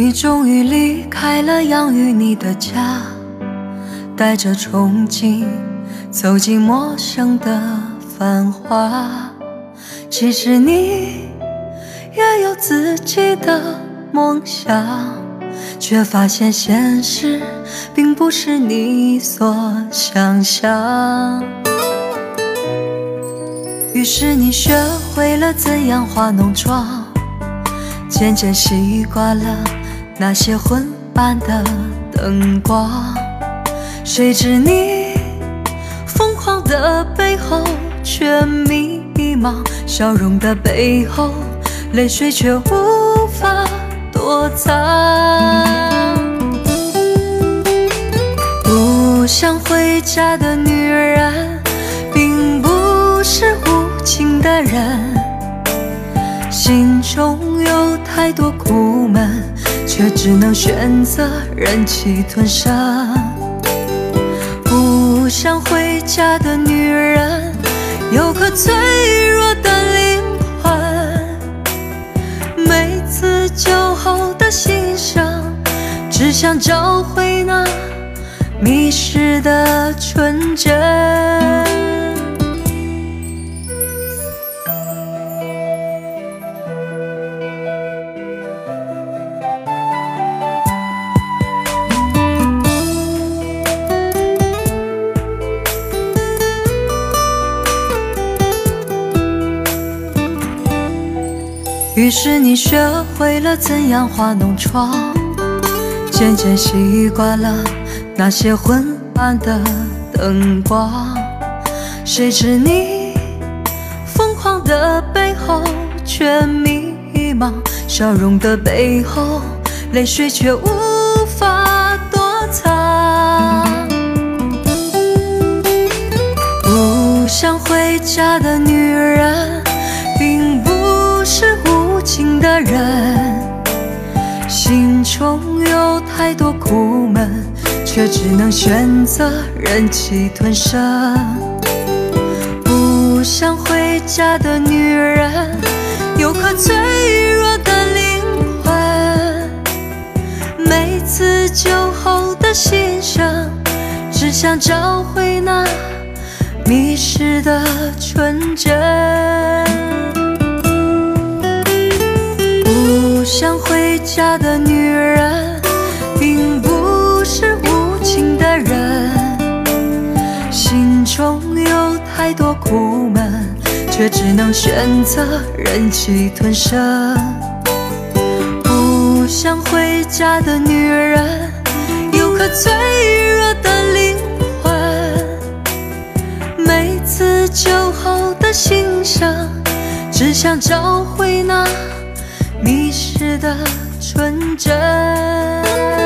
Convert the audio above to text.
你终于离开了养育你的家，带着憧憬走进陌生的繁华。其实你也有自己的梦想，却发现现实并不是你所想象。于是你学会了怎样化浓妆，渐渐习惯了。那些昏暗的灯光，谁知你疯狂的背后却迷茫，笑容的背后泪水却无法躲藏。不想回家的女人，并不是无情的人，心中有太多苦闷。却只能选择忍气吞声。不想回家的女人，有颗脆弱的灵魂。每次酒后的欣赏，只想找回那迷失的纯真。于是你学会了怎样化浓妆，渐渐习惯了那些昏暗的灯光。谁知你疯狂的背后却迷茫，笑容的背后泪水却无法躲藏。不想回家的女人，的人，心中有太多苦闷，却只能选择忍气吞声。不想回家的女人，有颗脆弱的灵魂。每次酒后的心声，只想找回那迷失的纯真。家的女人，并不是无情的人，心中有太多苦闷，却只能选择忍气吞声。不想回家的女人，有颗脆弱的灵魂。每次酒后的心声，只想找回那。迷失的纯真。